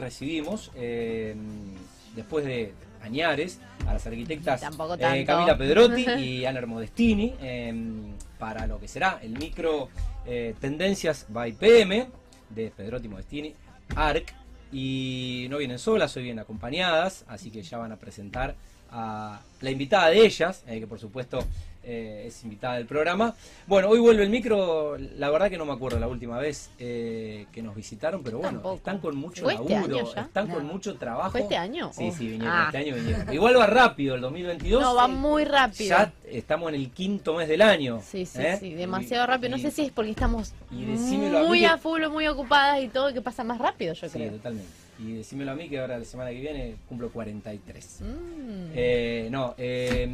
recibimos, eh, después de Añares, a las arquitectas eh. Camila Pedrotti y Ana Modestini eh, para lo que será el micro Tendencias by PM de Pedrotti Modestini, ARC. Y no vienen solas, hoy vienen acompañadas, así que ya van a presentar a la invitada de ellas, eh, que por supuesto eh, es invitada del programa. Bueno, hoy vuelve el micro, la verdad que no me acuerdo la última vez eh, que nos visitaron, pero bueno, Tampoco. están con mucho ¿Fue este laburo, año ya? están con mucho trabajo. ¿Fue este año? Sí, sí, vinieron, Ah. este año vinieron. Igual va rápido el 2022. No, va muy rápido. Ya estamos en el quinto mes del año. Sí, sí, ¿eh? sí, demasiado Y- rápido. No y- sé si es porque estamos y decímelo a mí muy que- a full, muy ocupadas y todo, que pasa más rápido, yo Sí, creo. totalmente. Y decímelo a mí que ahora la semana que viene cumplo 43. Mm. Eh, no, eh,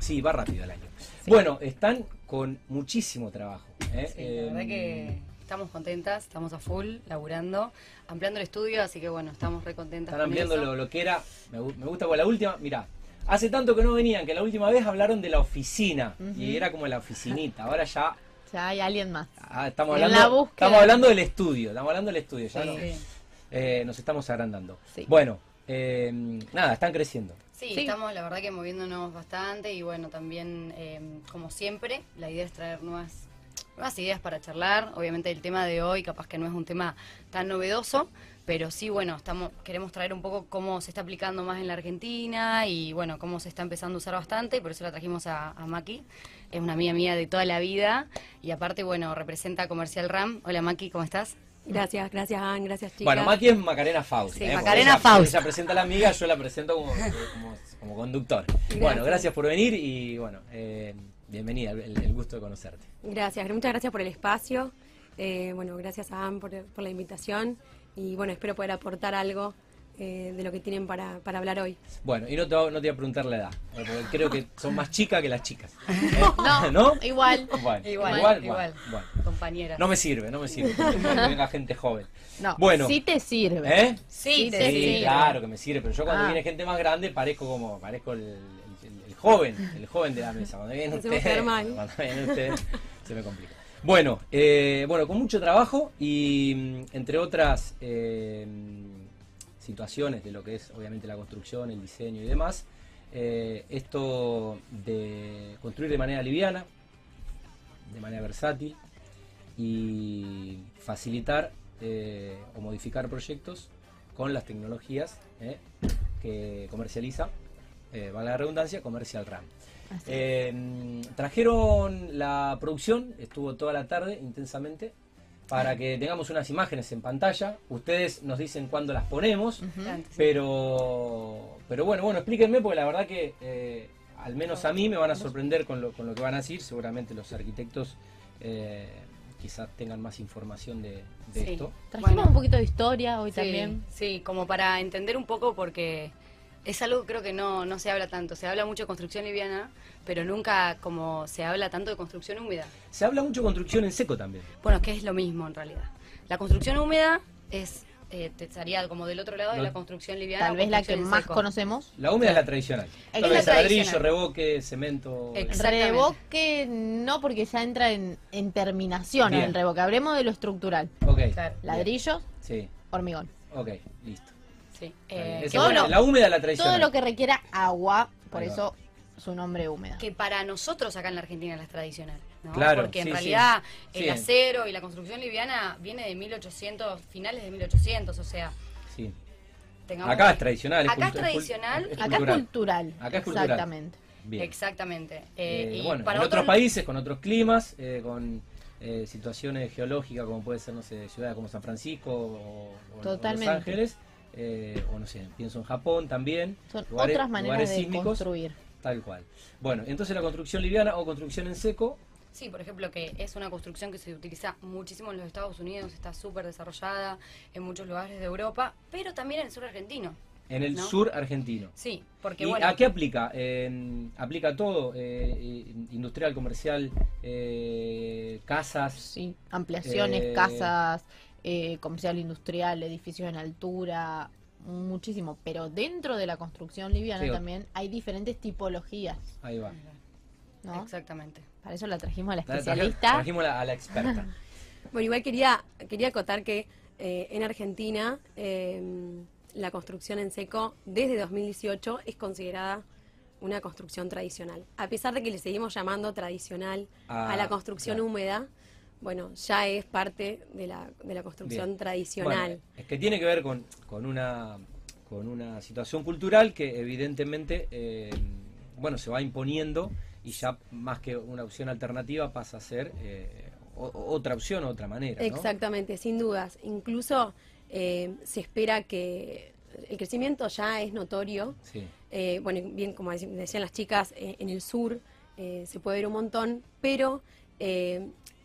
sí, va rápido el año. Bueno, están con muchísimo trabajo. ¿eh? Sí, la verdad que estamos contentas, estamos a full, laburando, ampliando el estudio, así que bueno, estamos re contentas. Están con ampliando eso. lo, lo que era. Me, me gusta con la última. Mirá, hace tanto que no venían que la última vez hablaron de la oficina. Y era como la oficinita. Ahora ya Ya hay alguien más. ah, estamos, hablando, estamos hablando del estudio. Estamos hablando del estudio. Ya Sí. no- eh, nos estamos agrandando. Sí. Bueno, eh, nada, están creciendo. Sí, Sí. estamos la verdad que moviéndonos bastante y bueno, también eh, como siempre, la idea es traer nuevas, nuevas ideas para charlar. Obviamente el tema de hoy capaz que no es un tema tan novedoso, pero sí, bueno, estamos queremos traer un poco cómo se está aplicando más en la Argentina y bueno, cómo se está empezando a usar bastante, y por eso la trajimos a, a Maki. Es una amiga mía de toda la vida y aparte, bueno, representa Comercial RAM. Hola Maki, ¿cómo estás? Gracias, gracias Ann, gracias chicas. Bueno, Maki es Macarena Faust. Sí, ¿eh? Macarena ella- Faust. Ella presenta a la amiga, yo la presento como, como, como conductor. Bueno, gracias por venir y bueno, eh, bienvenida, el, el gusto de conocerte. Gracias, muchas gracias por el espacio. Eh, bueno, gracias a Ann por, por la invitación y bueno, espero poder aportar algo eh, de lo que tienen para, para hablar hoy. Bueno, y no te, no te voy a preguntar la edad, porque creo que son más chicas que las chicas. ¿eh? No, ¿No? igual. Bueno, Igual, igual, igual. bueno, bueno. Compañera. No me sirve, no me sirve. que venga gente joven. No, Bueno. sí te sirve. ¿Eh? Sí, te Sí, sirve. claro que me sirve, pero yo cuando Ah. viene gente más grande parezco como, parezco el, el- el joven, el joven de la mesa. Cuando viene Nos usted, hacemos quedar mal. cuando viene usted, se me complica. Bueno, eh, bueno, con mucho trabajo y mm, entre otras eh, situaciones de lo que es obviamente la construcción, el diseño y demás, eh, esto de construir de manera liviana, de manera versátil y facilitar eh, o modificar proyectos con las tecnologías eh, que comercializa, valga la redundancia, Comercial RAM. Trajeron la producción, estuvo toda la tarde intensamente, para que tengamos unas imágenes en pantalla. Ustedes nos dicen cuándo las ponemos, pero, pero bueno, bueno, explíquenme porque la verdad que eh, al menos a mí me van a sorprender con lo, con lo que van a decir. Seguramente los arquitectos eh, quizás tengan más información de, de Sí. esto. Trajimos Bueno. un poquito de historia hoy Sí, también. Sí, como para entender un poco porque es algo que creo que no, no se habla tanto. Se habla mucho de construcción liviana, pero nunca como se habla tanto de construcción húmeda. Se habla mucho de construcción en seco también. Bueno, que es lo mismo en realidad. La construcción húmeda es eh, te estaría como del otro lado de No. la construcción liviana. Tal vez la que más seco. conocemos. La húmeda es la tradicional. Es Tal vez tradicional. ladrillo, revoque, cemento. Revoque no porque ya entra en, en terminación Bien. el revoque. Hablemos de lo estructural. Ok. Claro. Ladrillos, Sí, hormigón. ok, listo. Sí. Eh, Esa todo lo- la húmeda la tradicional. Todo lo que requiera agua, por Ahí va. eso su nombre húmeda. que para nosotros acá en la Argentina es tradicional. ¿no? Claro, Porque en sí, realidad sí. el Sí. acero y la construcción liviana viene de 1800, finales de 1800, o sea, Sí. Acá es tradicional. Acá es tradicional. es Acá es cultural. Acá es cultural. Exactamente. Bien. Exactamente. Eh, Eh, y bueno, para en otros otros países, con otros climas, eh, con eh, situaciones geológicas como puede ser, no sé, ciudades como San Francisco o, o. Los Ángeles, eh, o no sé, pienso en Japón también. Son lugares- otras maneras de sísmicos, construir. Tal cual. Bueno, entonces la construcción liviana o construcción en seco, Sí, por ejemplo, que es una construcción que se utiliza muchísimo en los Estados Unidos, está súper desarrollada en muchos lugares de Europa, pero también en el sur argentino. en el ¿No? sur argentino. Sí, porque ¿Y bueno, a qué aplica? Eh, ¿Aplica todo? Eh, eh, industrial, comercial, eh, casas. Sí, ampliaciones, Eh, casas, eh, comercial industrial, edificios en altura, muchísimo. Pero dentro de la construcción liviana Sí, también hay diferentes tipologías, Ahí va. ¿no? exactamente. Para eso la trajimos a la La- traje- especialista. Trajimos a la, a la experta. Bueno, igual quería, quería acotar que eh, en Argentina eh, la construcción en seco desde 2018 es considerada una construcción tradicional. A pesar de que le seguimos llamando tradicional Ah, a la construcción claro. húmeda, bueno, ya es parte de la, de la construcción Bien. tradicional. Bueno, es que tiene que ver con, con una con una situación cultural que evidentemente eh, bueno se va imponiendo y ya más que una opción alternativa pasa a ser eh, o- otra opción, otra manera. ¿no? Exactamente, sin dudas. Incluso eh, se espera que el crecimiento ya es notorio. Sí. Eh, bueno, bien como dec- decían las chicas, eh, en el sur se puede ver un montón, pero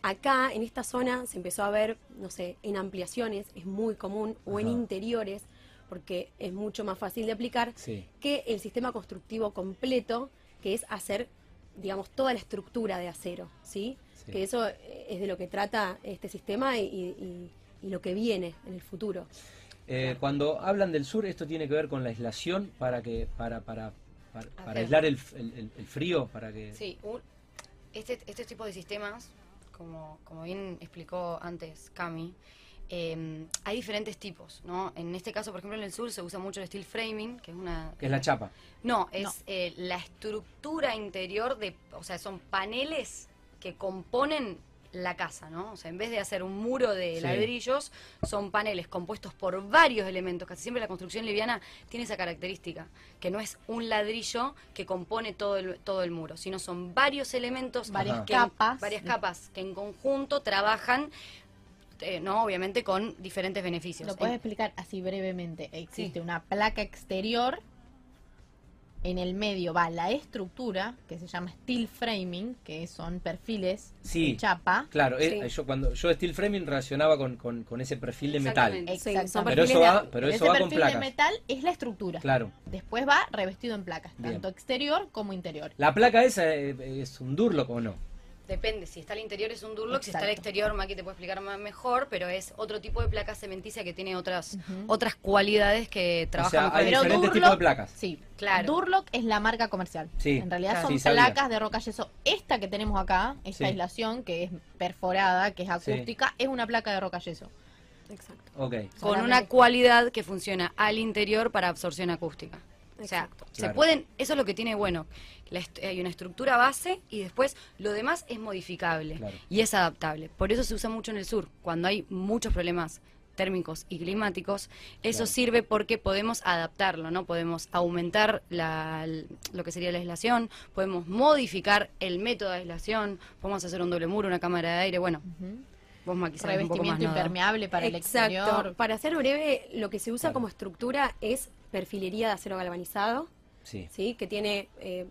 acá en esta zona se empezó a ver, no sé, en ampliaciones, es muy común, o en Ajá. interiores, porque es mucho más fácil de aplicar, Sí. que el sistema constructivo completo, que es hacer, digamos, toda la estructura de acero, ¿sí? Sí. Que eso es de lo que trata este sistema y, y- y lo que viene en el futuro. Eh, Cuando hablan del sur, esto tiene que ver con la aislación para que para para para, para aislar el, f- el- el- el frío, para que Sí, un- este, este tipo de sistemas, como, como bien explicó antes Cami, eh, hay diferentes tipos, ¿no? En este caso, por ejemplo, en el sur se usa mucho el steel framing, que es una... que es la chapa. No, es No. eh, la estructura interior de, o sea, son paneles que componen la casa, ¿no? O sea, en vez de hacer un muro de Sí. ladrillos, son paneles compuestos por varios elementos. Casi siempre la construcción liviana tiene esa característica, que no es un ladrillo que compone todo el, todo el muro, sino son varios elementos, Varias que capas. varias capas que en conjunto trabajan, eh, no, obviamente con diferentes beneficios. Lo puedes En- explicar así brevemente. Existe Sí. una placa exterior. En el medio va la estructura, que se llama steel framing, que son perfiles Sí. de chapa. Claro, eh, Sí. yo cuando yo steel framing relacionaba con, con, con ese perfil de metal. Exactamente. Pero eso perfiles de- va, pero eso Ese va con perfil de placas. metal es la estructura. Claro. Después va revestido en placas, Bien. tanto exterior como interior. La placa esa eh, es un durlock o no. Depende, si está al interior es un Durlock, si está al exterior, Maki te puede explicar más mejor, pero es otro tipo de placa cementicia que tiene otras otras cualidades que O trabaja sea, hay Pero diferentes Durlock- tipos de placas. Sí, Claro. Durlock es la marca comercial. Sí, En realidad claro. son Sí, placas de roca yeso. Esta que tenemos acá, esta Sí. aislación que es perforada, que es Sí. acústica, es una placa de roca yeso. Exacto. Ok. con una cualidad que funciona al interior para absorción acústica. O sea, Exacto. se Claro. pueden, eso es lo que tiene bueno. La est- hay una estructura base y después lo demás es modificable Claro. y es adaptable. Por eso se usa mucho en el sur, cuando hay muchos problemas térmicos y climáticos, eso Claro. sirve porque podemos adaptarlo, ¿no? Podemos aumentar la, lo que sería la aislación, podemos modificar el método de aislación, podemos hacer un doble muro, una cámara de aire, bueno, Ujú. vos Maki sabés un poco más impermeable para el Exacto. exterior. Para ser breve, lo que se usa Claro. como estructura es perfilería de acero galvanizado, Sí. ¿sí? que tiene, eh,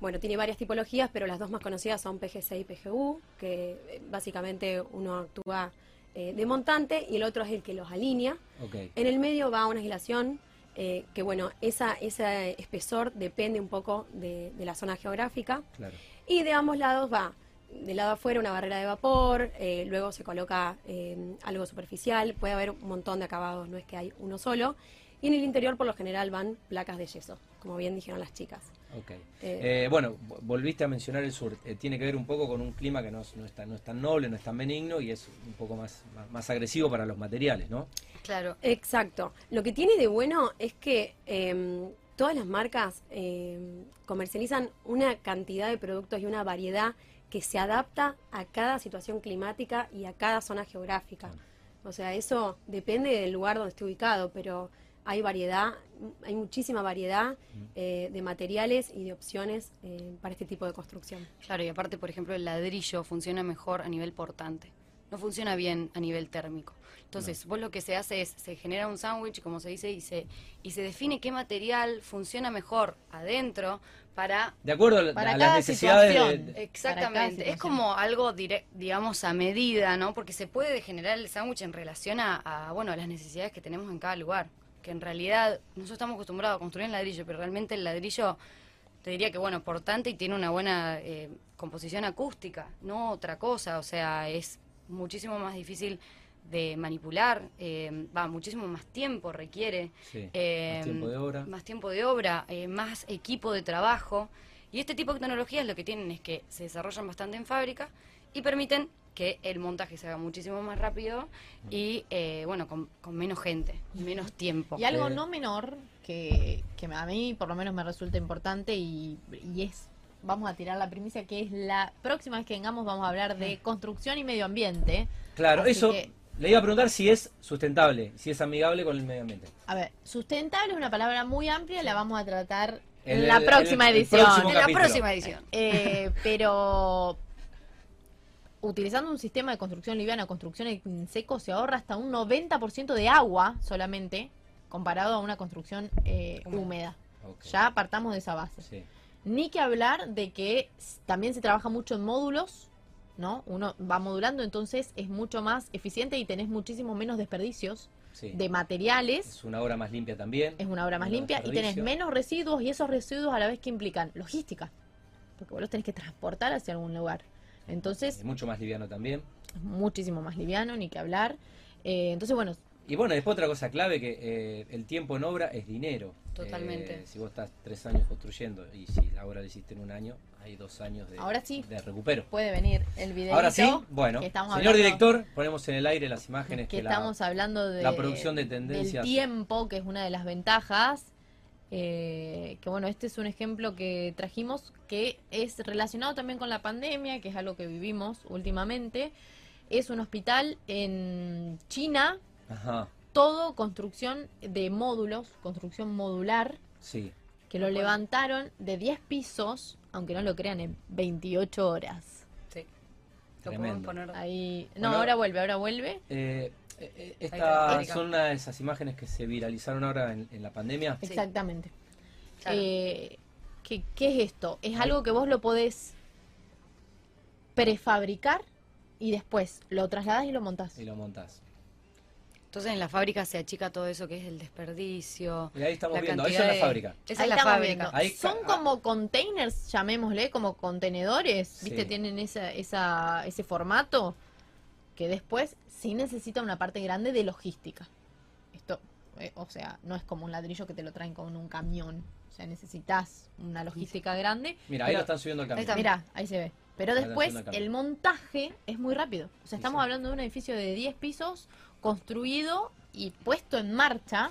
bueno, tiene varias tipologías, pero las dos más conocidas son PGC y PGU, que eh, básicamente uno actúa eh, de montante y el otro es el que los alinea. Ok. En el medio va una aislación que, bueno, esa, ese espesor depende un poco de, de la zona geográfica. Claro. Y de ambos lados va, del lado afuera una barrera de vapor, eh, luego se coloca eh, algo superficial, puede haber un montón de acabados, no es que hay uno solo. Y en el interior por lo general van placas de yeso, como bien dijeron las chicas. Ok. Eh, Eh, bueno, vo- volviste a mencionar el sur. Eh, tiene que ver un poco con un clima que no, es- no es tan, no es tan noble, no es tan benigno y es un poco más, más, más agresivo para los materiales, ¿no? Claro, Exacto. Lo que tiene de bueno es que eh, todas las marcas eh, comercializan una cantidad de productos y una variedad que se adapta a cada situación climática y a cada zona geográfica. O sea, eso depende del lugar donde esté ubicado, pero hay variedad, hay muchísima variedad eh, de materiales y de opciones eh, para este tipo de construcción. Claro, y aparte, por ejemplo, el ladrillo funciona mejor a nivel portante. No funciona bien a nivel térmico. Entonces, vos lo que se hace es, se genera un sándwich, como se dice, y se, y se define qué material funciona mejor adentro para... De acuerdo a, la- Para a cada las necesidades situación. de, Exactamente. cada Es como algo, direct, digamos, a medida, ¿no? Porque se puede generar el sándwich en relación a, a, bueno, a las necesidades que tenemos en cada lugar. Que en realidad nosotros estamos acostumbrados a construir en ladrillo, pero realmente el ladrillo te diría que bueno, portante y tiene una buena eh, composición acústica, no otra cosa, o sea, es muchísimo más difícil de manipular, eh, va, muchísimo más tiempo requiere, Sí, eh, más tiempo de obra. más tiempo de obra, eh, más equipo de trabajo, y este tipo de tecnologías lo que tienen es que se desarrollan bastante en fábrica y permiten que el montaje se haga muchísimo más rápido y, eh, bueno, con, con menos gente, menos tiempo. Y algo Eh. no menor que, que a mí por lo menos me resulta importante y, y es, vamos a tirar la primicia, que es la próxima vez que vengamos vamos a hablar de construcción y medio ambiente. Claro, Así eso que- le iba a preguntar si es sustentable, si es amigable con el medio ambiente. A ver, sustentable es una palabra muy amplia, la vamos a tratar en, En la el- próxima en el edición. en la capítulo. próxima edición. Eh, pero utilizando un sistema de construcción liviana, construcción en seco, se ahorra hasta un 90% de agua solamente comparado a una construcción eh, húmeda. Ya partamos de esa base. Sí. Ni que hablar de que también se trabaja mucho en módulos, ¿no? Uno va modulando, entonces es mucho más eficiente y tenés muchísimo menos desperdicios sí. de materiales. Es una obra más limpia también. Es una obra más limpia y tenés menos residuos y esos residuos a la vez que implican logística. Porque vos los tenés que transportar hacia algún lugar. Entonces, Es mucho más liviano también. muchísimo más liviano, ni que hablar. Eh, entonces, bueno, Y bueno, después otra cosa clave que eh, el tiempo en obra es dinero. Totalmente. Eh, si vos estás tres años construyendo y si ahora lo hiciste en un año, hay dos años de, Ahora sí. de recupero. puede venir el video. Ahora sí, bueno, estamos señor hablando- director, ponemos en el aire las imágenes que que, la- estamos hablando de la producción de tendencias. del tiempo, que es una de las ventajas. Eh, que bueno, este es un ejemplo que trajimos que es relacionado también con la pandemia, que es algo que vivimos últimamente. Es un hospital en China, Ajá, todo construcción de módulos, construcción modular, sí. que lo levantaron de 10 pisos, aunque no lo crean, en 28 horas. Sí. Lo Tremendo. podemos poner. Ahí, no, Bueno, ahora vuelve, ahora vuelve. Eh, eh, eh, Erika. son una de esas imágenes que se viralizaron ahora en, en la pandemia. Sí. Exactamente. Claro. Eh, ¿qué, qué es esto? Es algo que vos lo podés prefabricar y después lo trasladás y lo montás. Y lo montás. Entonces en la fábrica se achica todo eso que es el desperdicio. Y ahí estamos la viendo, eso es la de- fábrica. Esa Ahí es la fábrica. Ahí Son ca- como containers, llamémosle, como contenedores, Sí. ¿viste? Tienen esa, esa, ese formato que después sí necesita una parte grande de logística. Esto, eh, o sea, no es como un ladrillo que te lo traen con un camión. O sea, necesitas una logística grande. Mira, ahí lo están subiendo al camión. está. Mira, ahí se ve. Pero Ahí después el el montaje es muy rápido. O sea, estamos sí. hablando de un edificio de 10 pisos construido y puesto en marcha.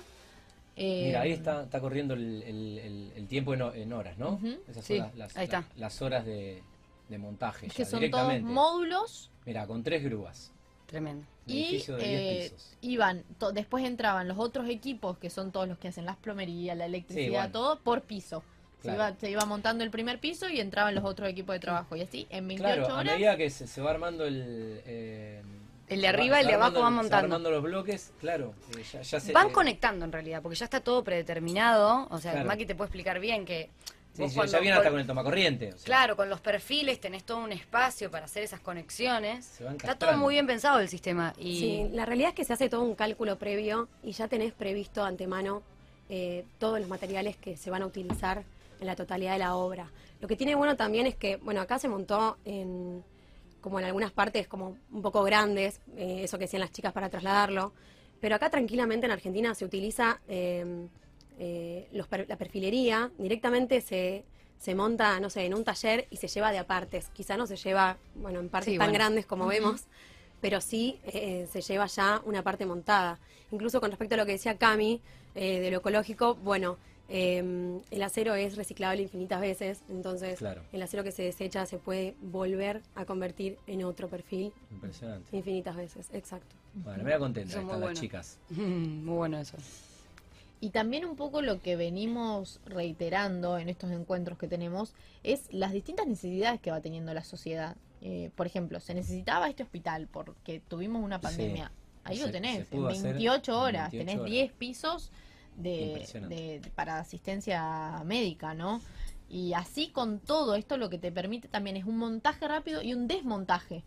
eh, Mira, ahí está, está corriendo el, el- el- el tiempo en, ho- en horas, ¿no? Esas Sí, son las, las- ahí está. las- las horas de, de montaje. Es ya, que son todos directamente. módulos Mira, con tres grúas. Tremendo. Y edificio de 10 eh, iban, to- después entraban los otros equipos que son todos los que hacen las plomerías, la electricidad, bueno. todo por piso. Se, iba, se iba montando el primer piso y entraban los otros equipos de trabajo. Y así, en 28 Claro, a horas, medida que se, se va armando el... eh, El se de arriba, se el de abajo se va montando. armando los bloques, claro. eh, ya, ya se, Van eh, conectando en realidad, porque ya está todo predeterminado. O sea, Claro. Maki te puede explicar bien que. Sí, cuando ya viene hasta con el tomacorriente. o sea, Claro, con los perfiles tenés todo un espacio para hacer esas conexiones. Está todo muy bien pensado el sistema. Y Sí, la realidad es que se hace todo un cálculo previo y ya tenés previsto antemano eh, todos los materiales que se van a utilizar en la totalidad de la obra. Lo que tiene bueno también es que, bueno, acá se montó en como en algunas partes como un poco grandes, eh, eso que decían las chicas para trasladarlo, pero acá tranquilamente en Argentina se utiliza eh, eh, los per- la perfilería, directamente se, se monta, no sé, en un taller y se lleva de apartes. Quizá no se lleva, bueno, en partes Sí, tan bueno. grandes como vemos, pero sí eh, se lleva ya una parte montada. Incluso con respecto a lo que decía Cami, eh, de lo ecológico, bueno, eh, el acero es reciclable infinitas veces, entonces Claro. el acero que se desecha se puede volver a convertir en otro perfil Impresionante. infinitas veces, exacto. Bueno, me da contenta están muy las bueno. chicas. muy bueno eso. Y también un poco lo que venimos reiterando en estos encuentros que tenemos es las distintas necesidades que va teniendo la sociedad. Eh, por ejemplo, se necesitaba este hospital porque tuvimos una Sí. pandemia. Ahí Se- lo tenés, en pudo hacer 28 en horas, 28 tenés horas. 10 pisos de, de- para asistencia médica, ¿no? Y así con todo esto lo que te permite también es un montaje rápido y un desmontaje.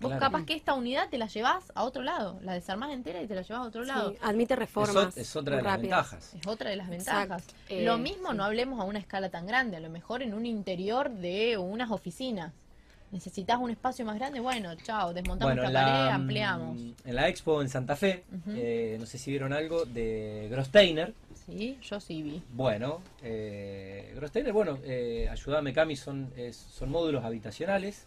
Vos Claro. capaz que esta unidad te la llevas a otro lado, la desarmás entera y te la llevas a otro lado. Admite reformas. es otra de las ventajas. Es otra de las Exacto. ventajas. Eh, Lo mismo sí. no hablemos a una escala tan grande, a lo mejor en un interior de unas oficinas. Necesitas un espacio más grande, bueno, chao, desmontamos Bueno, la pared, la, ampliamos. mm, en la expo en Santa Fe, eh, no sé si vieron algo de Grosteiner. Sí, yo sí vi. Bueno, eh, Grosteiner, bueno, eh, ayúdame Cami, son, es- son módulos habitacionales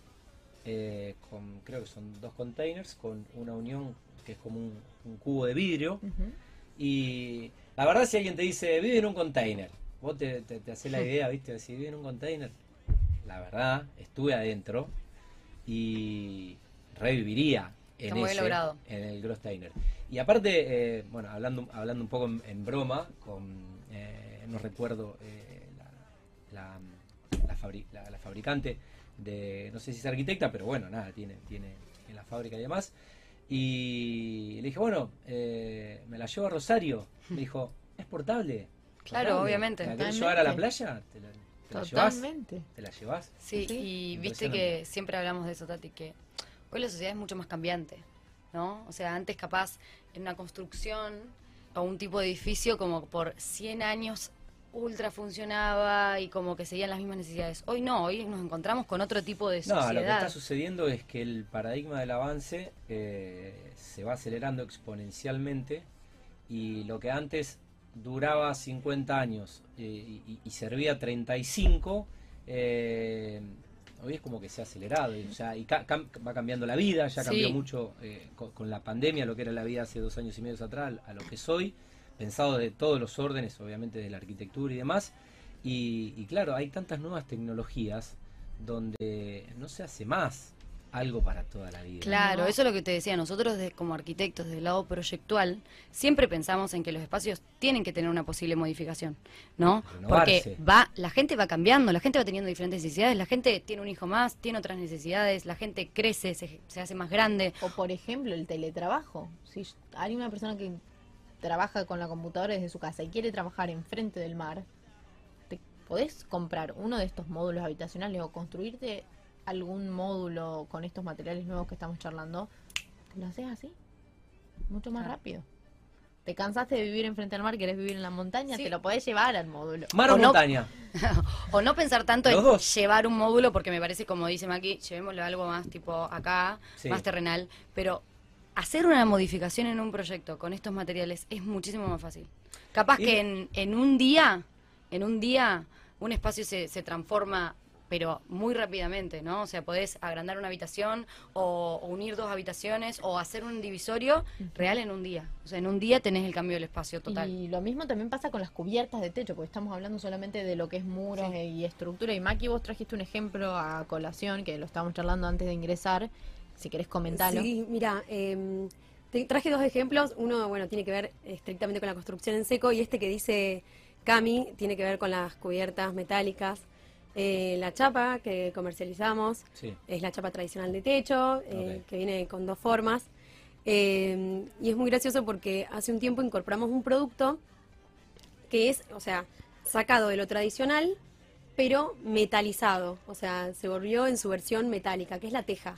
eh, con, creo que son dos containers, con una unión que es como un, un cubo de vidrio. Y la verdad, si alguien te dice, vive en un container, vos te, te, te haces la idea, ¿viste? Si vive en un container, la verdad, estuve adentro y reviviría en, ese, logrado. en el Grossteiner. Y aparte, eh, bueno, hablando, hablando un poco en, en broma, con, eh, no recuerdo eh, la, la, la fabri- la- la fabricante de, no sé si es arquitecta, pero bueno, nada, tiene, tiene en la fábrica y demás. Y le dije, bueno, eh, me la llevo a Rosario. Me dijo, ¿es portable? Claro, Portable. obviamente. ¿Te la querés llevar a la playa? ¿Te la, te la llevas? ¿Te la llevas? Sí, Sí. y viste que siempre hablamos de eso, Tati, que hoy la sociedad es mucho más cambiante, ¿no? O sea, antes capaz en una construcción o un tipo de edificio como por 100 años ultra funcionaba y como que seguían las mismas necesidades. Hoy no, hoy nos encontramos con otro tipo de No, sociedad. lo que está sucediendo es que el paradigma del avance eh, se va acelerando exponencialmente y lo que antes duraba 50 años eh, y, y servía 35, eh, hoy es como que se ha acelerado. y, o sea, y ca- cam- va cambiando la vida, ya cambió Sí. mucho eh, co- con, la pandemia, lo que era la vida hace dos años y medio atrás, a lo que soy, pensado de todos los órdenes, obviamente de la arquitectura y demás. Y, y claro, hay tantas nuevas tecnologías donde no se hace más algo para toda la vida. Claro, No. eso es lo que te decía. Nosotros de- como arquitectos del lado proyectual siempre pensamos en que los espacios tienen que tener una posible modificación, ¿no? Renovarse. Porque va, la gente va cambiando, la gente va teniendo diferentes necesidades, la gente tiene un hijo más, tiene otras necesidades, la gente crece, se, se hace más grande. O por ejemplo, el teletrabajo. Si hay una persona que trabaja con la computadora desde su casa y quiere trabajar enfrente del mar, te podés comprar uno de estos módulos habitacionales o construirte algún módulo con estos materiales nuevos que estamos charlando, lo haces así, mucho más Claro. rápido. Te cansaste de vivir enfrente al mar, querés vivir en la montaña, Sí. te lo podés llevar al módulo. Mar o O no- montaña. O no pensar tanto en dos. llevar un módulo, porque me parece, como dice Maki, llevémoslo a algo más tipo acá, Sí. más terrenal, pero hacer una modificación en un proyecto con estos materiales es muchísimo más fácil. Capaz Y- que en, en un día, en un día, un espacio se, se transforma pero muy rápidamente, ¿no? O sea, podés agrandar una habitación o, o unir dos habitaciones o hacer un divisorio real en un día. O sea, en un día tenés el cambio del espacio total. Y lo mismo también pasa con las cubiertas de techo, porque estamos hablando solamente de lo que es muros Sí. y estructura. Y Maki, vos trajiste un ejemplo a colación, que lo estábamos charlando antes de ingresar. Si querés comentarlo. Sí, mira, eh, te traje dos ejemplos. Uno, bueno, tiene que ver estrictamente con la construcción en seco y este que dice Cami tiene que ver con las cubiertas metálicas. Eh, la chapa que comercializamos Sí. es la chapa tradicional de techo, eh, que viene con dos formas. Eh, y es muy gracioso porque hace un tiempo incorporamos un producto que es, o sea, sacado de lo tradicional, pero metalizado. O sea, se volvió en su versión metálica, que es la teja.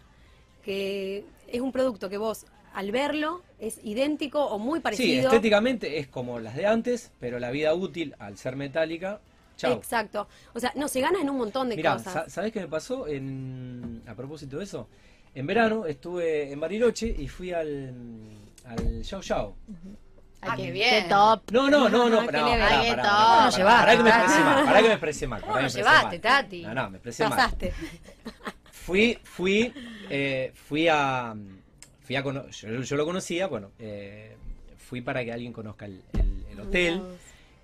Que es un producto que vos, al verlo, es idéntico o muy Sí, parecido. estéticamente es como las de antes, pero la vida útil, al ser metálica, chao. Exacto. O sea, no, se gana en un montón de Mirá, cosas. sa- ¿sabés qué me pasó? En, a propósito de eso, en verano estuve en Bariloche y fui al, al Yao Yao. Ay, Ah, qué- qué qué bien. top. No, no, no, no, Qué pará, pará, Ay, pará, No que me expresé mal, pará que me expresé mal. ¿Cómo pará lo que me expresé llevaste, mal. Tati? No, no, me expresé mal. Pasaste. Fui, fui, eh, fui a, fui a cono- yo, yo lo conocía, bueno, eh, fui para que alguien conozca el, el- el hotel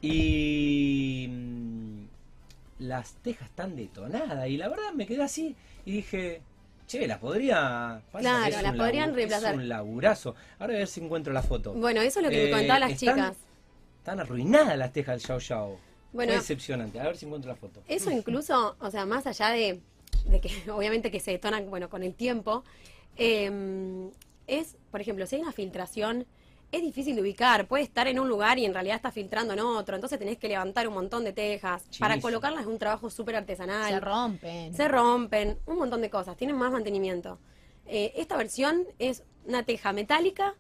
y mm, las tejas están detonadas y la verdad me quedé así y dije, che, las podría, Claro, las podrían reemplazar. Es un laburazo. Ahora a ver si encuentro la foto. Bueno, eso es lo que me Eh, comentaban las están- chicas. Están arruinadas las tejas del Yao Yao. Bueno. Decepcionante. A ver si encuentro la foto. Eso incluso, o sea, más allá de, de que obviamente que se detonan, bueno, con el tiempo, eh, es, por ejemplo, si hay una filtración, es difícil de ubicar. Puede estar en un lugar y en realidad está filtrando en otro. Entonces tenés que levantar un montón de tejas. Para colocarlas es un trabajo súper artesanal. Se rompen. Se rompen, un montón de cosas, tienen más mantenimiento. Eh, esta versión es una teja metálica,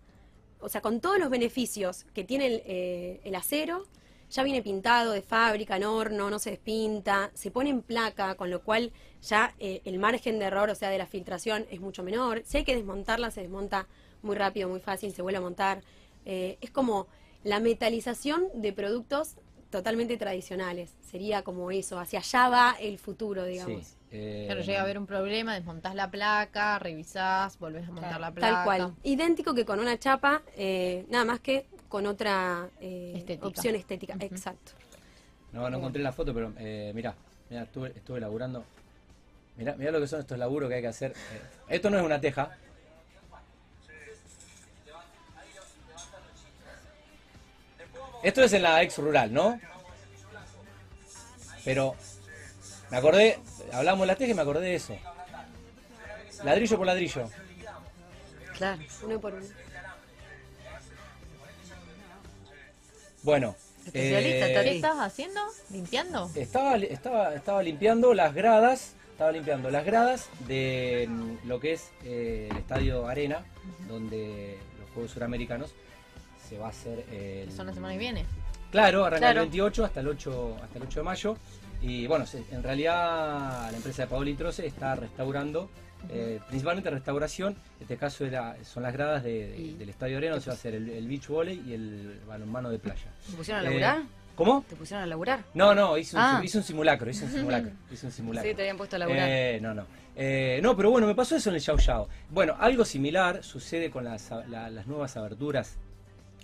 o sea, con todos los beneficios que tiene el, eh, el acero, ya viene pintado de fábrica, en horno, no se despinta, se pone en placa, con lo cual ya eh, el margen de error, o sea, de la filtración es mucho menor. Si hay que desmontarla, se desmonta muy rápido, muy fácil, se vuelve a montar. Eh, es como la metalización de productos totalmente tradicionales. Sería como eso, hacia allá va el futuro, digamos. Sí. eh, Claro, llega a haber un problema, desmontás la placa, revisás, volvés a montar la placa. Tal cual. Idéntico que con una chapa, eh, nada más que con otra eh, Estética. opción estética. Exacto. No, no encontré la foto, pero eh, mirá, mirá, estuve, estuve laburando. Mirá, mirá lo que son estos laburos que hay que hacer. Eh, esto no es una teja. Esto es en la ex rural, ¿no? Pero me acordé, hablamos de la teja y me acordé de eso. Ladrillo por ladrillo. Claro. Uno por uno. Bueno. Especialista, eh, ¿Qué estás haciendo? ¿Limpiando? Estaba, estaba, estaba limpiando las gradas, estaba limpiando las gradas de mm, lo que es eh, el Estadio Arena, donde los Juegos Suramericanos se va a hacer el... Son la semana que viene. Claro, arranca Claro. el 28 hasta el 8 hasta el 8 de mayo y bueno, se- en realidad la empresa de Paoli Troce está restaurando eh, principalmente restauración, en este caso era, son las gradas de- de- Y- del Estadio Arena, donde se va a hacer el, el beach volley y el balonmano de playa. ¿Te pusieron a Eh, laburar? ¿Cómo? ¿Te pusieron a laburar? No, no, hice un, Ah. hice un simulacro, hice un simulacro, hice un simulacro. Sí, te habían puesto a laburar. Eh, no, no. Eh, no, pero bueno, me pasó eso en el Yao Yao. Bueno, algo similar sucede con las, la- las nuevas aberturas.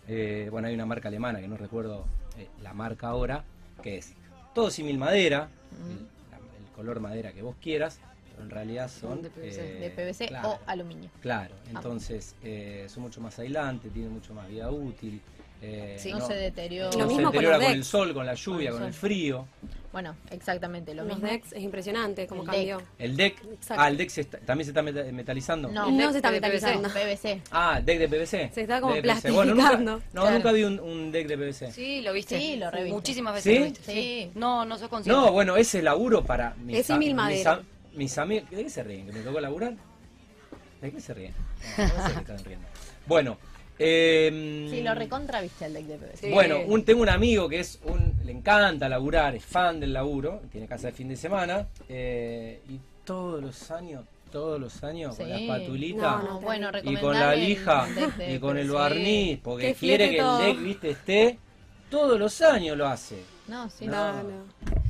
Eh, bueno, hay una marca alemana que no recuerdo eh, la marca ahora, que es todo símil madera, el, color madera que vos quieras, pero en realidad son De PVC. eh, De PVC claro, o aluminio. Claro, entonces eh, son mucho más aislantes, tienen mucho más vida útil. Eh, Sí. no, se deteriora. Lo no mismo se con deteriora con el sol, con la lluvia, Con con el frío. Bueno, exactamente lo Los mismo. decks es impresionante cómo El cambió. deck. El deck, Exacto. ah, el deck se está- también se está meta- metalizando. No, No deck se está de PVC. metalizando. PVC. Ah, deck de PVC. Se está como. Bueno, nunca, plastificando. no, Claro. nunca vi un, un deck de PVC. Sí, lo viste. Sí, lo reviste. Muchísimas veces ¿Sí? lo viste. Sí. No, no sos consciente. No, bueno, ese laburo para mis, Es a- símil mis, madera. a- mis amigos. ¿De qué se ríen? ¿Que me tocó laburar? ¿De qué se ríen? No, no sé qué están riendo. Bueno, eh, Sí, lo recontra viste el deck de PVC. Sí. Bueno, un, tengo un amigo que es un, le encanta laburar, es fan del laburo, tiene casa de fin de semana, eh, y todos los años, todos los años, con la espatulita No, No, bueno, y con la lija y con el barniz, porque Que quiere que todo. el deck, viste, esté, todos los años lo hace. No, sí. No. No, no.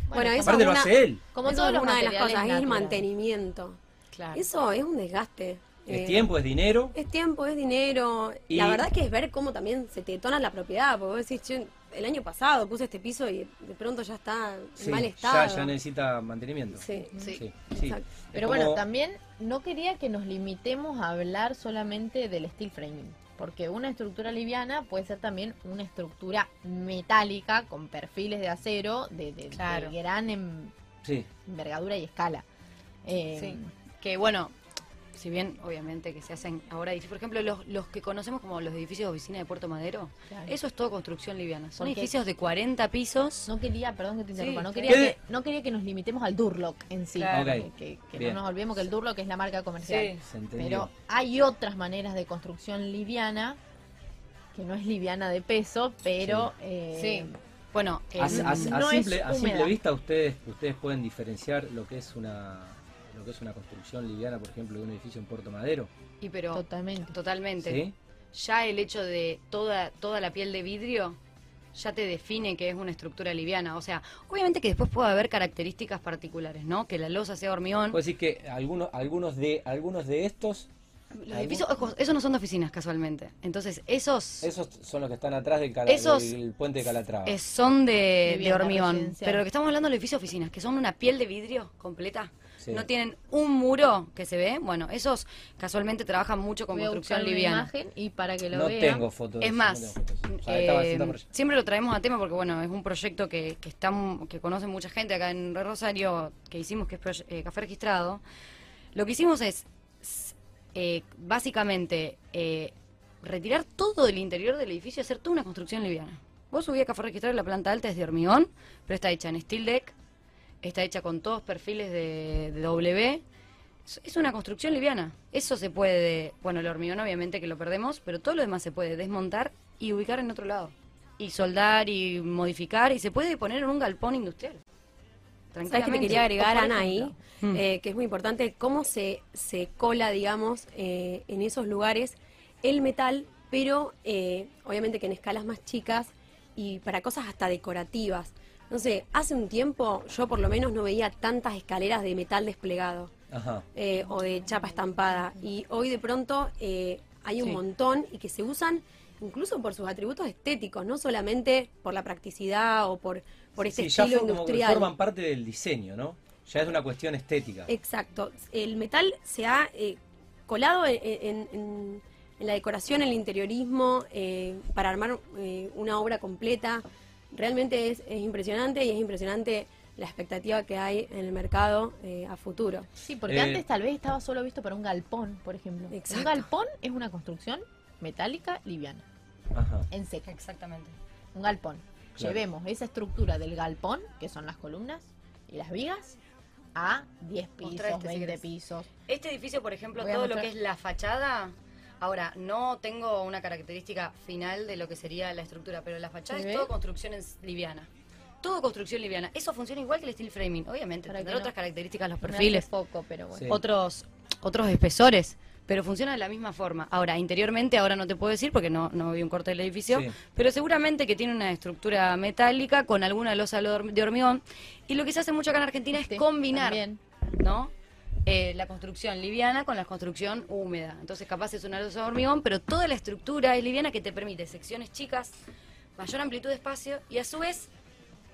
Bueno, eso Aparte es lo una, hace él. Como los una de las cosas, es el mantenimiento. Claro. Eso es un desgaste. Es Eh, tiempo, es dinero. Es tiempo, es dinero. Y- La verdad que es ver cómo también se te detona la propiedad. Porque vos decís, "Che, el año pasado puse este piso y de pronto ya está en Sí, mal ya, estado. ya necesita mantenimiento. Sí. Sí. sí. Pero como- bueno, también no quería que nos limitemos a hablar solamente del steel framing, porque una estructura liviana puede ser también una estructura metálica con perfiles de acero de, de- gran em- Sí, envergadura y escala. Eh, Sí. Que bueno, si bien obviamente que se hacen ahora edificios, por ejemplo, los, los que conocemos como los edificios de oficina de Puerto Madero, Claro. eso es todo construcción liviana. Son edificios de 40 pisos. No quería, perdón que te interrumpa, Sí, no, quería que, no quería que nos limitemos al Durlock en sí. Claro. que- no nos olvidemos que el Durlock es la marca comercial. Sí. se entendió. Pero hay otras maneras de construcción liviana, que no es liviana de peso, pero... eh, Sí. Bueno, eh, A, a- a no es simple, a simple vista ustedes ustedes pueden diferenciar lo que es una lo que es una construcción liviana, por ejemplo, de un edificio en Puerto Madero. y pero Totalmente. totalmente. ¿Sí? Ya el hecho de toda toda la piel de vidrio ya te define que es una estructura liviana. O sea, obviamente que después puede haber características particulares, ¿no? Que la losa sea hormigón. Puedo decir que algunos algunos de algunos de estos Los edificios, ojo, esos no son de oficinas casualmente. Entonces, esos esos son los que están atrás del, cala- Esos- del puente de Calatrava. son de, de hormigón. Pero lo que estamos hablando de los edificios oficinas, que son una piel de vidrio completa. Sí. No tienen un muro que se ve. Bueno, esos casualmente trabajan mucho con Voy construcción liviana. imagen y para que lo no vean. tengo fotos. Es más, no tengo fotos. O sea, estaba eh, siempre lo traemos a tema porque bueno, es un proyecto que, que está que conoce mucha gente acá en Re Rosario, que hicimos que es proye- eh, café registrado. Lo que hicimos es eh, básicamente eh, retirar todo el interior del edificio y hacer toda una construcción liviana. Vos subí a café registrado y la planta alta es de hormigón, pero está hecha en steel deck, está hecha con todos perfiles de, de W. Es- una construcción liviana. Eso se puede, bueno, el hormigón obviamente que lo perdemos, pero todo lo demás se puede desmontar y ubicar en otro lado. Y soldar y modificar y se puede poner en un galpón industrial. ¿Sabes que te Tranquilamente. quería agregar, Ana, ahí? Mm. Eh, que es muy importante cómo se, se cola, digamos, eh, en esos lugares el metal, pero eh, obviamente que en escalas más chicas y para cosas hasta decorativas. No sé, hace un tiempo yo por lo menos no veía tantas escaleras de metal desplegado Ajá. eh, o de chapa estampada. Y hoy de pronto eh, hay un Sí. montón y que se usan incluso por sus atributos estéticos, no solamente por la practicidad o por, por este Sí, ya estilo que industrial. forman parte del diseño, ¿no? Ya es una cuestión estética. Exacto. El metal se ha eh, colado en, en- en- en la decoración, en el interiorismo, eh, para armar eh, una obra completa. Realmente es, es impresionante y es impresionante la expectativa que hay en el mercado eh, a futuro. Sí, porque Eh, antes tal vez estaba solo visto para un galpón, por ejemplo. Exacto. Un galpón es una construcción metálica liviana, Ajá. en seco. Exactamente. Un galpón. Claro. Llevemos esa estructura del galpón, que son las columnas y las vigas, a 10 pisos, Mostrá este, si 20 querés. pisos. Este edificio, por ejemplo, todo lo que es la fachada, ahora no tengo una característica final de lo que sería la estructura, pero la fachada ¿Se es todo construcción liviana. Todo construcción liviana. Eso funciona igual que el steel framing, obviamente. Para Tendrá no- otras características los perfiles, poco, pero bueno. Sí. otros otros espesores, pero funciona de la misma forma. Ahora, interiormente, ahora no te puedo decir porque no, no vi un corte del edificio, Sí. pero seguramente que tiene una estructura metálica con alguna losa de hormigón. Y lo que se hace mucho acá en Argentina es combinar también. ¿no? Eh, la construcción liviana con la construcción húmeda. Entonces, capaz es una losa de hormigón, pero toda la estructura es liviana que te permite secciones chicas, mayor amplitud de espacio y a su vez,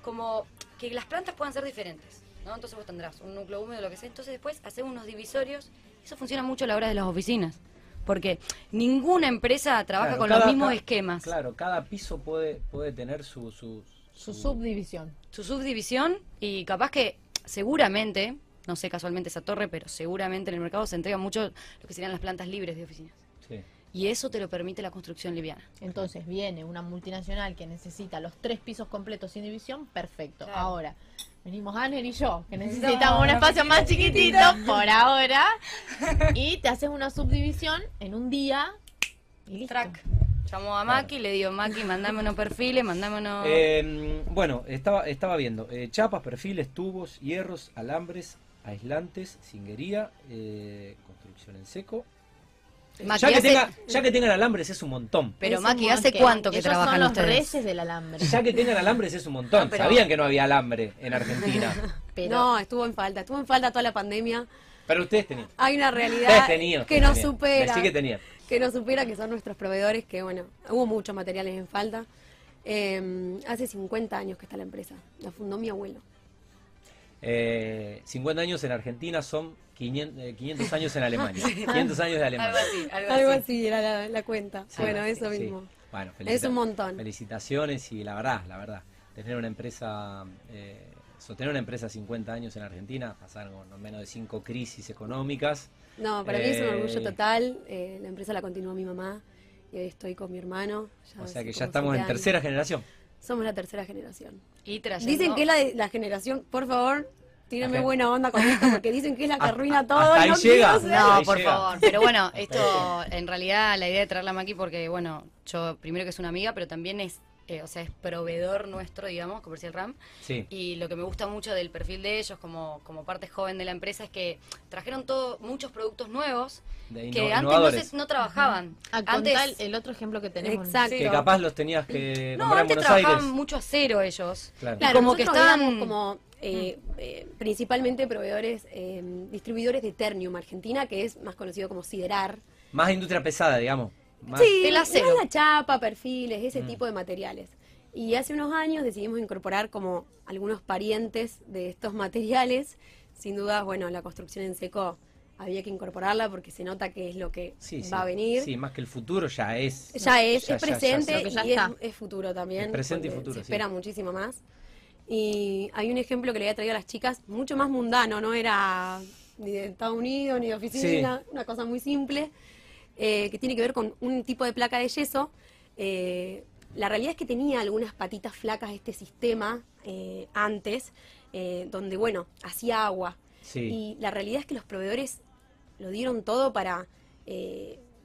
como que las plantas puedan ser diferentes, ¿no? Entonces vos tendrás un núcleo húmedo, lo que sea. Entonces después hacer unos divisorios. Eso funciona mucho a la hora de las oficinas. Porque ninguna empresa trabaja Claro, con cada- los mismos cada- esquemas. Claro, cada piso puede, puede tener su, su, Su subdivisión. su subdivisión y capaz que seguramente, no sé casualmente esa torre, pero seguramente en el mercado se entrega mucho lo que serían las plantas libres de oficinas. Sí. Y eso te lo permite la construcción liviana. Entonces viene una multinacional que necesita los tres pisos completos sin división, perfecto. Claro. Ahora, venimos Aner y yo, que Necesitamos un espacio más chiquitito por ahora, y te haces una subdivisión en un día y listo. Track. Llamo a Maki, le digo, Maki, mandame unos perfiles, mandame unos... Eh, bueno, estaba, estaba viendo eh, chapas, perfiles, tubos, hierros, alambres, aislantes, cinguería, eh, construcción en seco. Maki, ya, que hace- tenga, ya que tengan alambres es un montón. Pero Es mon- ¿hace cuánto que ellos trabajan son los ustedes? reyes del alambre. Ya que tengan alambres es un montón. No, pero- Sabían que no había alambre en Argentina. Pero No, estuvo en falta, estuvo en falta toda la pandemia. Pero ustedes tenían. Hay una realidad tenían. que nos tenían. supera. Decí que tenían. que nos supera, que son nuestros proveedores, que bueno, hubo muchos materiales en falta. Eh, hace 50 años que está la empresa, la fundó mi abuelo. Eh, 50 años en Argentina son 500, eh, 500 años en Alemania. 500 años de Alemania. Algo así, algo, Algo así. así era la, la cuenta. Sí, bueno, eso sí. mismo. Bueno, Es un montón. Felicitaciones y la verdad, la verdad, tener una empresa, eh, sostener una empresa 50 años en Argentina, pasaron no menos de cinco crisis económicas. No, para mí es un Eh, orgullo total. eh, la empresa la continuó mi mamá y hoy estoy con mi hermano. ya O sea que ya estamos en tercera generación. Somos la tercera generación. Y trayendo... Dicen que es la, de- la generación, por favor, tírenme Ajá. buena onda con esto, porque dicen que es la que arruina todo. hasta ahí no llega. No, Ahí por llega. favor. Pero bueno, esto en realidad la idea de traerla a Maki porque, bueno, yo primero que es una amiga, pero también es, eh, o sea, es proveedor nuestro, digamos, Comercial RAM. Sí. Y lo que me gusta mucho del perfil de ellos como, como parte joven de la empresa es que trajeron todo, muchos productos nuevos que antes no, innovadores. se- no trabajaban. a Antes, contar el otro ejemplo que tenemos. Exacto. Que capaz los tenías que no, comprar en antes Buenos trabajaban Aires. mucho acero ellos. Claro. Claro, como que estaban- como eh, eh, principalmente proveedores, eh, distribuidores de Ternium Argentina, que es más conocido como Siderar. Más industria pesada, digamos. Más- Sí, el acero. más la chapa, perfiles, ese Mm. tipo de materiales. Y hace unos años decidimos incorporar como algunos parientes de estos materiales. Sin duda, bueno, la construcción en seco había que incorporarla porque se nota que es lo que Sí, sí. va a venir. Sí, más que el futuro ya es. Ya es, Ya- es ya- ya presente ya y es, futuro también. Es presente y futuro, Se sí. espera muchísimo más. Y hay un ejemplo que le había traído a las chicas, mucho más mundano, no era ni de Estados Unidos ni de oficina, una cosa muy simple, eh, que tiene que ver con un tipo de placa de yeso. Eh, la realidad es que tenía algunas patitas flacas este sistema eh, antes, eh, donde, bueno, hacía agua. Sí. Y la realidad es que los proveedores lo dieron todo para,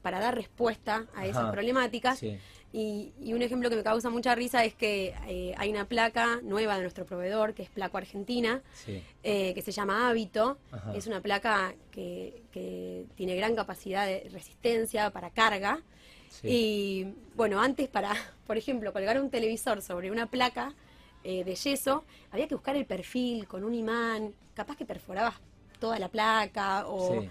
para dar respuesta a esas problemáticas. Sí. Y, y un ejemplo que me causa mucha risa es que eh, hay una placa nueva de nuestro proveedor, que es Placo Argentina, Sí. eh, que se llama Hábito. Ajá. Es una placa que, que tiene gran capacidad de resistencia para carga. Sí. Y bueno, antes para, por ejemplo, colgar un televisor sobre una placa eh, de yeso, había que buscar el perfil con un imán, capaz que perforabas toda la placa o... Sí.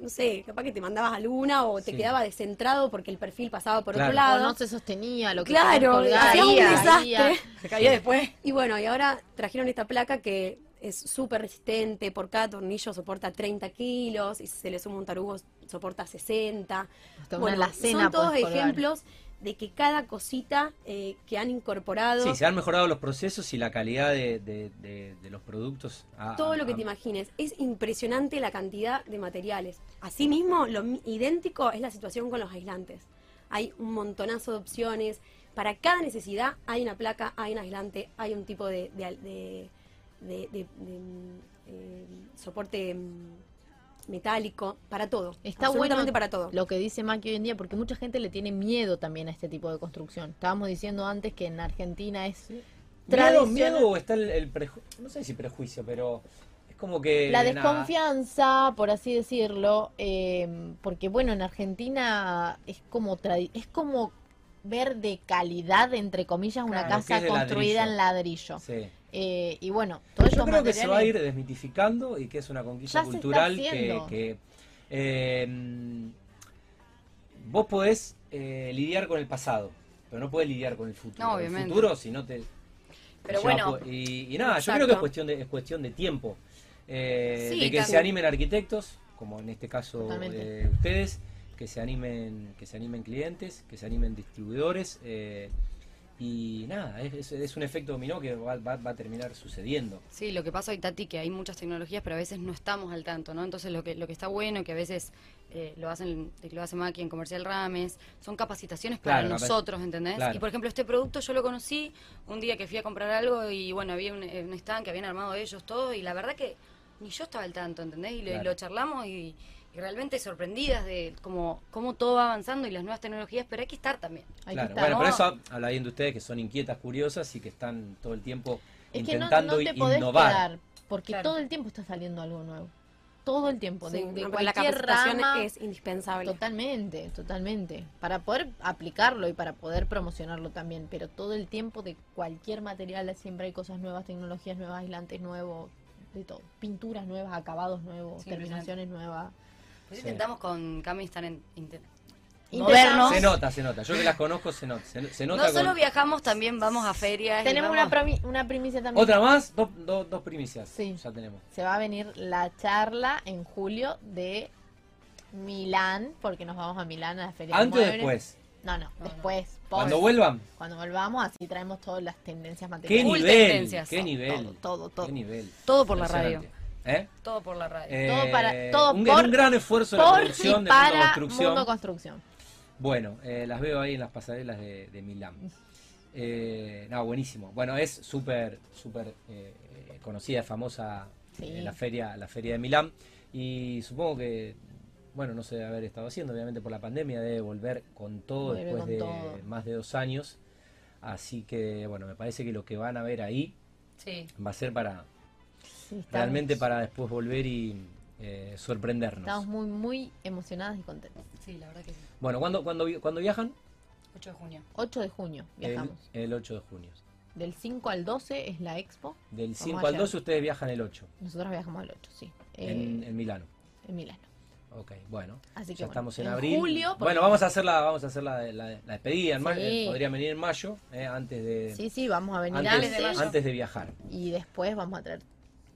No sé, capaz que te mandabas a luna o te Sí. quedaba descentrado porque el perfil pasaba por Claro. otro O lado. no se sostenía lo que Claro, hacía un desastre. Se caía después. Y bueno, y ahora trajeron esta placa que es súper resistente, por cada tornillo soporta 30 kilos, y si se le suma un tarugo soporta 60. Hasta una Bueno, alacena son todos colgar. ejemplos de que cada cosita eh, que han incorporado, Sí, se han mejorado los procesos y la calidad de, de- de- de los productos. todo lo que te imagines, es impresionante la cantidad de materiales. Asimismo, lo idéntico es la situación con los aislantes. Hay un montonazo de opciones. Para cada necesidad hay una placa, hay un aislante, hay un tipo de, mm, eh, soporte mm, metálico, para todo. Está absolutamente bueno para todo. lo que dice Maki hoy en día, porque mucha gente le tiene miedo también a este tipo de construcción. Estábamos diciendo antes que en Argentina es ¿Miedo, miedo o está el, el preju- no sé si prejuicio, pero es como que... la nada, desconfianza, por así decirlo, eh, porque bueno, en Argentina es como tradi- es como ver de calidad, entre comillas, una Claro, casa construida ladrillo. en ladrillo. Sí. Eh, y bueno, todos Yo creo que se va a ir desmitificando y que es una conquista Ya cultural que, eh, vos podés eh, lidiar con el pasado, pero no podés lidiar con el futuro. No, el obviamente. futuro si no te... Pero bueno, y, y nada, yo creo que es cuestión de, es cuestión de tiempo. eh, Sí, de que se animen arquitectos, como en este caso eh, ustedes, que se animen, que se animen clientes, que se animen distribuidores. Y nada, es, es- un efecto dominó que va, va- va a terminar sucediendo. Sí, lo que pasa hoy, Tati, que hay muchas tecnologías, pero a veces no estamos al tanto, ¿no? Entonces lo que, lo que está bueno, que a veces eh, lo hacen, lo hace Maki en Comercial Rames, son capacitaciones para Claro, nosotros, ¿entendés? claro. Y por ejemplo, este producto yo lo conocí un día que fui a comprar algo y bueno, había un, un stand que habían armado ellos todo y la verdad que ni yo estaba al tanto, ¿entendés? Y lo, y Claro. lo charlamos y, y realmente sorprendidas de cómo, cómo todo va avanzando y las nuevas tecnologías, pero hay que estar también. Hay que Claro, estar. bueno, por ¿no? eso habla bien de ustedes que son inquietas, curiosas y que están todo el tiempo Es que no, intentando no te podés innovar. quedar, porque Claro. todo el tiempo está saliendo algo nuevo. Todo el tiempo, Sí, de, la cualquier capacitación rama. es indispensable. Totalmente, totalmente. Para poder aplicarlo y para poder promocionarlo también, pero todo el tiempo de cualquier material siempre hay cosas nuevas, tecnologías nuevas, aislantes nuevos, de todo. Pinturas nuevas, acabados nuevos, Sí, terminaciones nuevas. Sí. intentamos con Cami estar en... inter- Intentamos- Modernos. Se nota, se nota. Yo que las conozco, se nota. Se, se nota No solo con- viajamos, también vamos a ferias. Tenemos vamos- una, promi- una primicia también. Otra más, dos, dos, dos primicias. Sí. Ya tenemos. Se va a venir la charla en julio de Milán, porque nos vamos a Milán a la feria ¿Antes o mueble. después? No, no, no. después. post. Cuando vuelvan. Cuando volvamos, así traemos todas las tendencias ¿Qué materiales. Full nivel? tendencias. ¿Qué nivel? Todo, todo, todo. ¿Qué nivel? Todo por la radio. ¿Eh? Todo por la radio. Eh, Todo para- todo un, por- un gran esfuerzo de la Por producción y de Mundo para Construcción. Mundo Construcción. Bueno, eh, las veo ahí en las pasarelas de, de Milán. Eh, no, buenísimo. Bueno, es súper, súper eh, conocida, famosa Sí. eh, la feria, la feria de Milán. Y supongo que, bueno, no se debe haber estado haciendo, obviamente por la pandemia, debe volver con todo Vuelve después con de todo. más de dos años. Así que, bueno, me parece que lo que van a ver ahí Sí. va a ser para Sí, estamos, realmente para después volver y eh, sorprendernos. Estamos muy, muy emocionadas y contentas. Sí, la verdad que sí. Bueno, ¿cuándo, cuándo, cuándo viajan? 8 de junio. 8 de junio El, viajamos. el 8 de junio. Del 5 al 12 es la expo. Del Vamos 5 a al llegar. 12 ustedes viajan el 8, Nosotros viajamos al 8, sí. Eh, en, en Milano. en Milano. Ok, bueno. Así que ya bueno, estamos en, en abril. julio, Bueno, vamos a hacer la, vamos a hacer la, la- la despedida. En Sí. eh, podrían venir en mayo, eh, antes de Sí, sí, vamos a venir antes, antes. de mayo. antes de viajar. Y después vamos a traer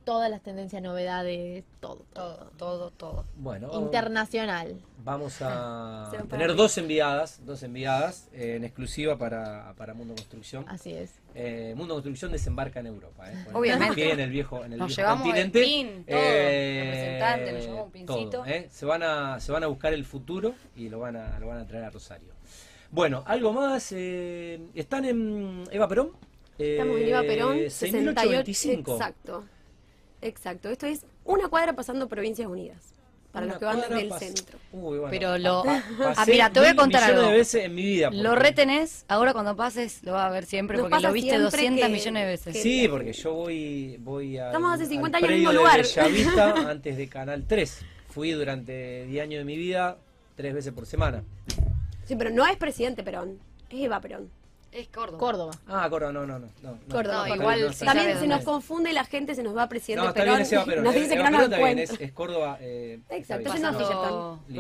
todas las tendencias, novedades, todo. Todo, todo, todo. Bueno, Internacional. vamos a tener dos enviadas, dos enviadas eh, en exclusiva para, para Mundo Construcción. Así es. Eh, Mundo Construcción desembarca en Europa. Eh, Obviamente. En el viejo, en el Nos viejo el continente. pin, todo, representante, nos llevamos un pincito. todo, eh. se, van a, se van a buscar el futuro y lo van a, lo van a traer a Rosario. Bueno, algo más. eh, ¿Están en Eva Perón? Estamos en Eva Perón, Eh, 68. 6825. Exacto. Exacto. Esto es una cuadra pasando Provincias Unidas. Para Una los que van del pas- centro. Uy, bueno. Pero lo- Ah, mira, te voy a contar millones algo. de veces en mi vida. Lo retenés, ahora cuando pases lo vas a ver siempre Nos porque lo viste siempre 200 que- millones de veces. que- Sí, porque yo voy, voy a. Estamos hace 50 al años en el mismo de lugar. Bellavista antes de Canal 3. Fui durante 10 años de mi vida tres veces por semana. Sí, pero no es presidente Perón, es Eva Perón. Es Córdoba. Córdoba. Ah, Córdoba, no, no, no. no, no. Córdoba. No, igual sí está También se nos confunde la gente, se nos va presidente No, está Perón. bien Perón. Nos Eh, dice que Eva no Perón nos está bien, encuentra. es, es Córdoba. eh, Exacto, ese no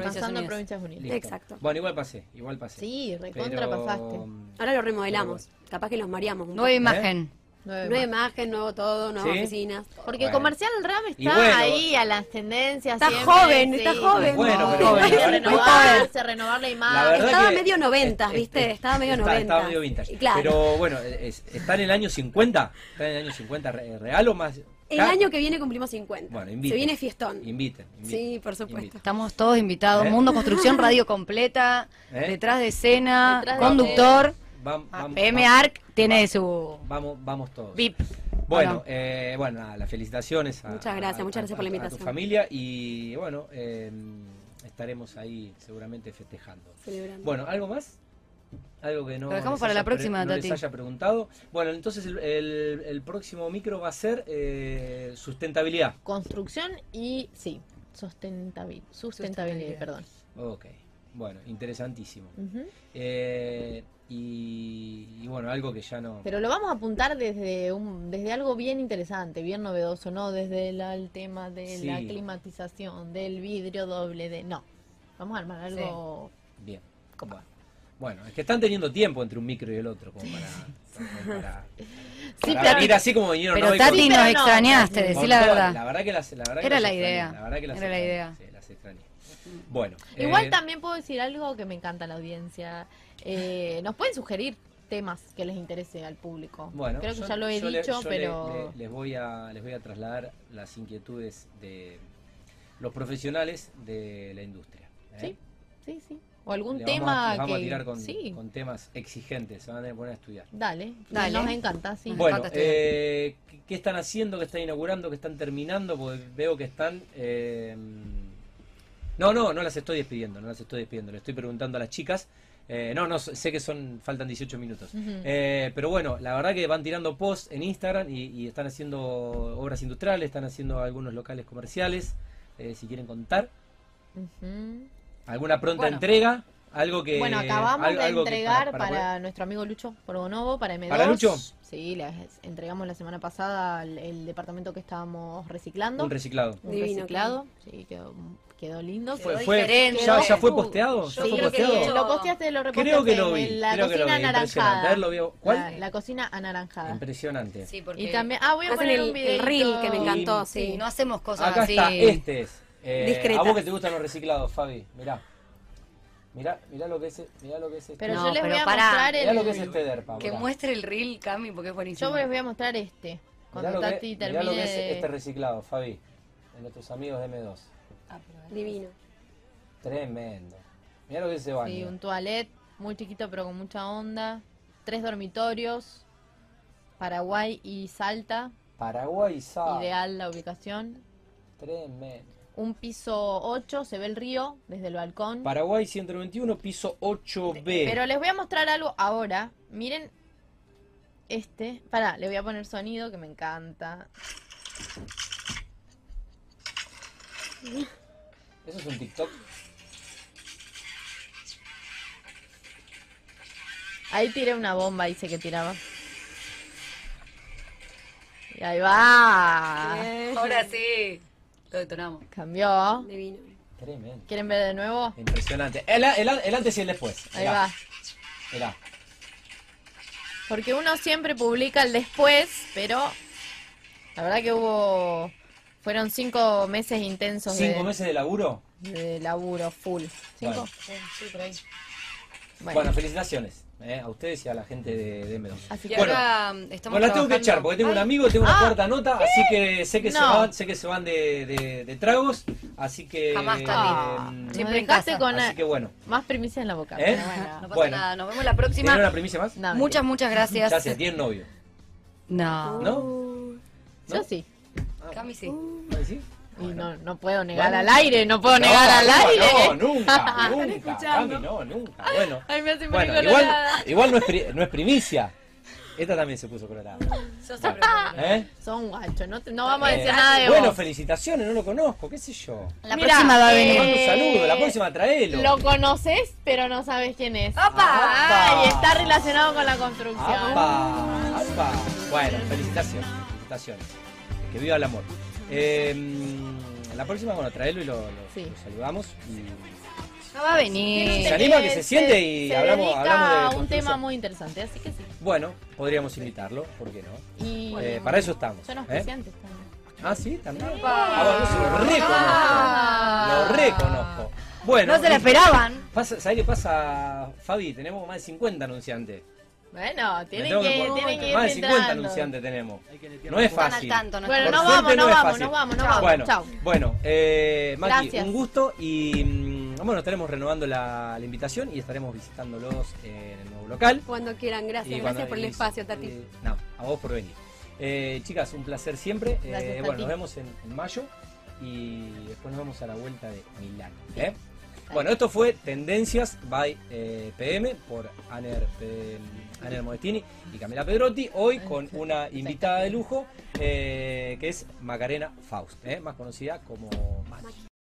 Pasando a. Provincias Unidas. Listo. Exacto. Bueno, igual pasé, igual pasé. Sí, recontra Pero, pasaste. Ahora lo remodelamos. Capaz que los mareamos un Nueva imagen. Nueve Nueva imagen, nuevo todo, nuevas ¿Sí? oficinas. Porque Bueno. Comercial RAM está bueno, ahí a las tendencias. Está siempre, joven, sí. está joven. Bueno, pero- Hay que pero- renovarse, renovar la imagen. La Estaba que- medio noventas, es- ¿viste? es- Estaba medio está- noventa. Estaba medio vintage. Claro. Pero bueno, es- está en el año 50. Está en el año 50 re- real o más. El año que viene cumplimos 50. Bueno, Se inviten. viene fiestón. Inviten. inviten, Sí, por supuesto. inviten. Estamos todos invitados. ¿Eh? Mundo Construcción, radio completa, ¿Eh? detrás de escena, Detrás de conductor. Vam- Ah, vam- PM vam- Arc tiene su Vamos, vamos todos. VIP. Bueno, eh, bueno, nada, las felicitaciones. A, Muchas gracias, a- muchas gracias a- por la A invitación. tu familia y bueno, eh, estaremos ahí seguramente festejando. Celebrando. Bueno, ¿algo más? Algo que no. Lo dejamos les para la próxima, no les haya preguntado. Bueno, entonces el, el- el próximo micro va a ser eh, sustentabilidad. Construcción y, sí, sustentabil- sustentabilidad, perdón. Ok, bueno, interesantísimo. Eh, y, y bueno, algo que ya no. Pero lo vamos a apuntar desde un, desde algo bien interesante, bien novedoso, no desde la- el tema de la climatización, del vidrio doble, de no. Vamos a armar algo. Bien. Bueno. Bueno, es que están teniendo tiempo entre un micro y el otro, como para. como para- Sí, para pero- venir así como vinieron Pero Tati nos extrañaste, decí la verdad. La verdad que las, la verdad que Era la extrañé, idea. La verdad que las Era la idea. Sí, las extrañé. Bueno. Igual eh, también puedo decir algo que me encanta la audiencia. Eh, nos pueden sugerir temas que les interese al público. Bueno, Creo que yo- ya lo he yo le- dicho, yo pero le- les, voy a, les voy a trasladar las inquietudes de los profesionales de la industria. ¿eh? sí, sí, sí. O algún Le tema vamos a, les vamos que a tirar con, sí, con temas exigentes, se van a poner a estudiar. dale, Dale. nos encanta, sí. Me Bueno, encanta estudiar. eh, ¿qué- ¿qué están haciendo? ¿Qué están inaugurando? ¿Qué están terminando? Porque veo que están... eh, no, no, no las estoy despidiendo, no las estoy despidiendo. Le estoy preguntando a las chicas. Eh, no, no, sé que son faltan 18 minutos. Eh, pero bueno, la verdad que van tirando posts en Instagram y, y están haciendo obras industriales, están haciendo algunos locales comerciales. eh, si quieren contar, alguna pronta Bueno. entrega, algo que... Bueno, acabamos algo- de que entregar para, para- nuestro amigo Lucho Porgonovo, para M2. ¿Para Lucho? Sí, les entregamos la semana pasada el, el departamento que estábamos reciclando. un reciclado. Un Divino, reciclado. Sí, quedó, quedó lindo. Fue, fue- diferente. ya, ya fue posteado, ya Sí, fue creo que posteado. lo posteaste, lo reposteaste Creo que lo vi, la creo que lo cocina vi, impresionante. A ver, lo anaranjada. veo. ¿Cuál? La, la cocina anaranjada. Impresionante. Sí, porque Y también, ah, voy a Hacen poner el- un el video. reel que me encantó, sí, sí. no hacemos cosas Acá así. está, este es. Eh, a vos que te gustan los reciclados, Fabi, mirá. Mirá, mirá lo que es, mirá lo que es este. Pero No, yo les pero voy a pará. mostrar mirá lo que es el. este derpa. Que muestre el reel, Cami, porque es buenísimo. Yo les voy a mostrar este. Mirá Cuando lo que, Tati mirá termine. lo que es de- este reciclado, Fabi. De nuestros amigos de M2. Ah, pero- Divino. Tremendo. Mirá lo que es ese baño. Sí, un toilet muy chiquito pero con mucha onda. Tres dormitorios. Paraguay y Salta. Paraguay Sal. Ideal la ubicación. Tremendo. Un piso 8, se ve el río desde el balcón. Paraguay 191, piso 8B. Pero les voy a mostrar algo ahora. Miren este. Pará, le voy a poner sonido que me encanta. ¿Eso es un TikTok? Ahí tiré una bomba, dice que tiraba. Y ahí va. Ahora sí. Lo detonamos. Cambió. Divino. Tremendo. ¿Quieren ver de nuevo? Impresionante. El, el- el antes y el después. Ahí Mirá, va. mirá. Porque uno siempre publica el después, pero la verdad que hubo. Fueron cinco meses intensos ¿Cinco de, meses de laburo? de laburo full. ¿Cinco? Bueno. Sí, por ahí. Bueno, Bueno, felicitaciones eh, a ustedes y a la gente de, de M2. así que Bueno. ahora estamos Bueno, la tengo que echar porque tengo un amigo, tengo una Ah, cuarta nota, así que sé que se van, sé que se van de, de- de tragos, así que Jamás. Ah, eh, Siempre en casa. con así que bueno. más primicia en la boca. ¿Eh? bueno. No pasa Bueno. nada. Nos vemos la ¿Tienen próxima. una primicia más? No, Muchas, muchas gracias. Gracias, tienen novio. No. ¿No? Uh, Yo sí. Cami sí. ¿Ah, sí? Y no, no puedo negar Bueno. al aire, no puedo No, negar al aire. No, nunca, nunca. escuchando. Cami, no, nunca. Bueno, Ay, me hace bueno igual, igual no, es pri- no es primicia. Esta también se puso colorada. Yo Bueno, ¿eh? Son guachos, no, no vamos a Eh, decir nada de bueno, vos. felicitaciones, no lo conozco, qué sé yo. La próxima va a eh, venir. Mando un saludo, la próxima traelo. Lo conoces, pero no sabes quién es. ¡Opa! ¡Apa! Y está relacionado con la construcción. ¡Apa! ¡Apa! Bueno, felicitaciones, felicitaciones. Que viva el amor. Eh, la próxima, bueno, traelo y lo, lo- Sí. lo saludamos. Y No va a venir. Se anima, que se siente y se hablamos- hablamos de un tema muy interesante, así que sí. bueno, podríamos invitarlo, ¿por qué no? Y Eh, para eso estamos. son ¿eh? auspiciantes también. Ah, sí, también. Ah, bueno, eso lo reconozco. Ah. Lo reconozco. Bueno, No se la esperaban. Pasa, ¿Sabes qué pasa, Fabi? Tenemos más de 50 anunciantes. Bueno, tienen que, poner- tienen que ir más de 50 filtrando. anunciantes tenemos. No es fácil. tanto. ¿no? Bueno, nos vamos, no vamos, nos vamos, nos Chao. vamos. Bueno, Chao. bueno eh, Maki, Gracias. un gusto y mm, bueno, estaremos renovando la, la invitación y estaremos visitándolos en el nuevo local. Cuando quieran, gracias. Y Gracias cuando- por el y- espacio, Tati. eh, no, a vos por venir. Eh, chicas, un placer siempre. Eh, Gracias, bueno, Tati. nos vemos en, en mayo y después nos vemos a la vuelta de Milán. ¿eh? Bueno, esto fue Tendencias by eh, PM por Aner, Aner Modestini y Camila Pedrotti. Hoy con una invitada de lujo eh, que es Macarena Faust, ¿eh? más conocida como Maki.